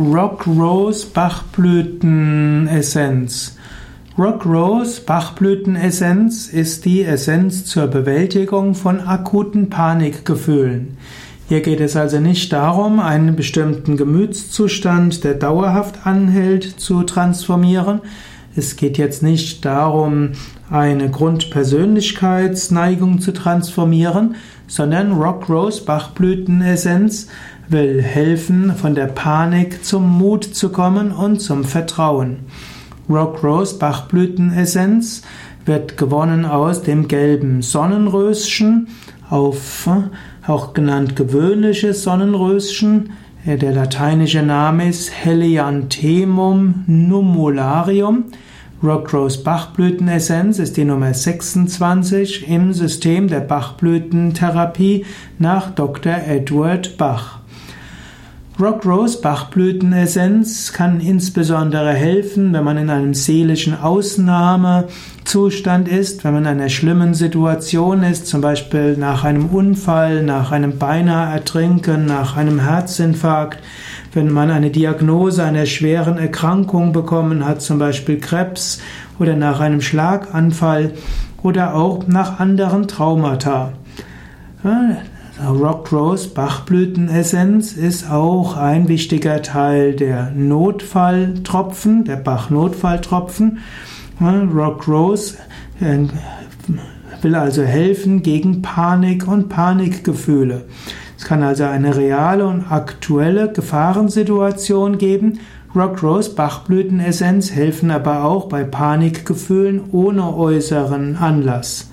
Rock Rose Bachblütenessenz. Rock Rose Bachblütenessenz ist die Essenz zur Bewältigung von akuten Panikgefühlen. Hier geht es also nicht darum, einen bestimmten Gemütszustand, der dauerhaft anhält, zu transformieren. Es geht jetzt nicht darum, eine Grundpersönlichkeitsneigung zu transformieren, sondern Rock Rose Bachblütenessenz will helfen, von der Panik zum Mut zu kommen und zum Vertrauen. Rock Rose Bachblütenessenz wird gewonnen aus dem gelben Sonnenröschen, auf, auch genannt gewöhnliches Sonnenröschen. Der lateinische Name ist Helianthemum numularium. Rockrose Bachblütenessenz ist die Nummer 26 im System der Bachblütentherapie nach Dr. Edward Bach. Rockrose Bachblütenessenz kann insbesondere helfen, wenn man in einem seelischen Ausnahmezustand ist, wenn man in einer schlimmen Situation ist, zum Beispiel nach einem Unfall, nach einem beinahe Ertrinken, nach einem Herzinfarkt, wenn man eine Diagnose einer schweren Erkrankung bekommen hat, zum Beispiel Krebs oder nach einem Schlaganfall oder auch nach anderen Traumata. Rock Rose Bachblütenessenz ist auch ein wichtiger Teil der Notfalltropfen, der Bach-Notfalltropfen. Rock Rose äh, will also helfen gegen Panik und Panikgefühle. Es kann also eine reale und aktuelle Gefahrensituation geben. Rock Rose Bachblütenessenz helfen aber auch bei Panikgefühlen ohne äußeren Anlass.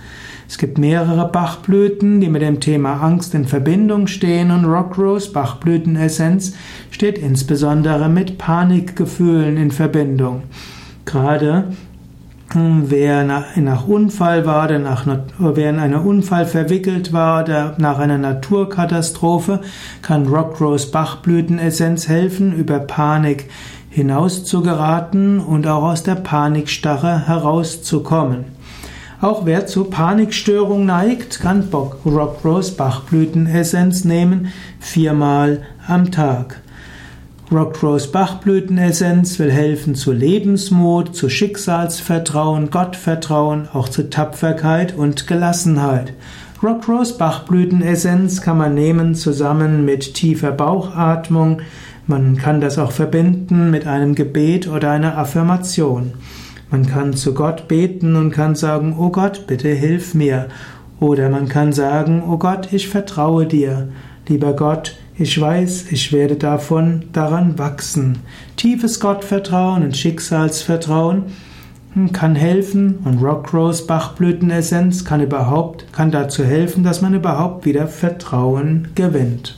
Es gibt mehrere Bachblüten, die mit dem Thema Angst in Verbindung stehen und Rockrose Bachblütenessenz steht insbesondere mit Panikgefühlen in Verbindung. Gerade hm, wer nach, nach Unfall war, der nach, wer in einen Unfall verwickelt war, der nach einer Naturkatastrophe, kann Rockrose Bachblütenessenz helfen, über Panik hinauszugeraten und auch aus der Panikstarre herauszukommen. Auch wer zu Panikstörung neigt, kann Rock Rose Bachblütenessenz nehmen, viermal am Tag. Rock Rose Bachblütenessenz will helfen zu Lebensmut, zu Schicksalsvertrauen, Gottvertrauen, auch zu Tapferkeit und Gelassenheit. Rock Rose Bachblütenessenz kann man nehmen zusammen mit tiefer Bauchatmung. Man kann das auch verbinden mit einem Gebet oder einer Affirmation. Man kann zu Gott beten und kann sagen, oh Gott, bitte hilf mir. Oder man kann sagen, oh Gott, ich vertraue dir. Lieber Gott, ich weiß, ich werde davon daran wachsen. Tiefes Gottvertrauen und Schicksalsvertrauen kann helfen und Rockrose Bachblütenessenz kann überhaupt, kann dazu helfen, dass man überhaupt wieder Vertrauen gewinnt.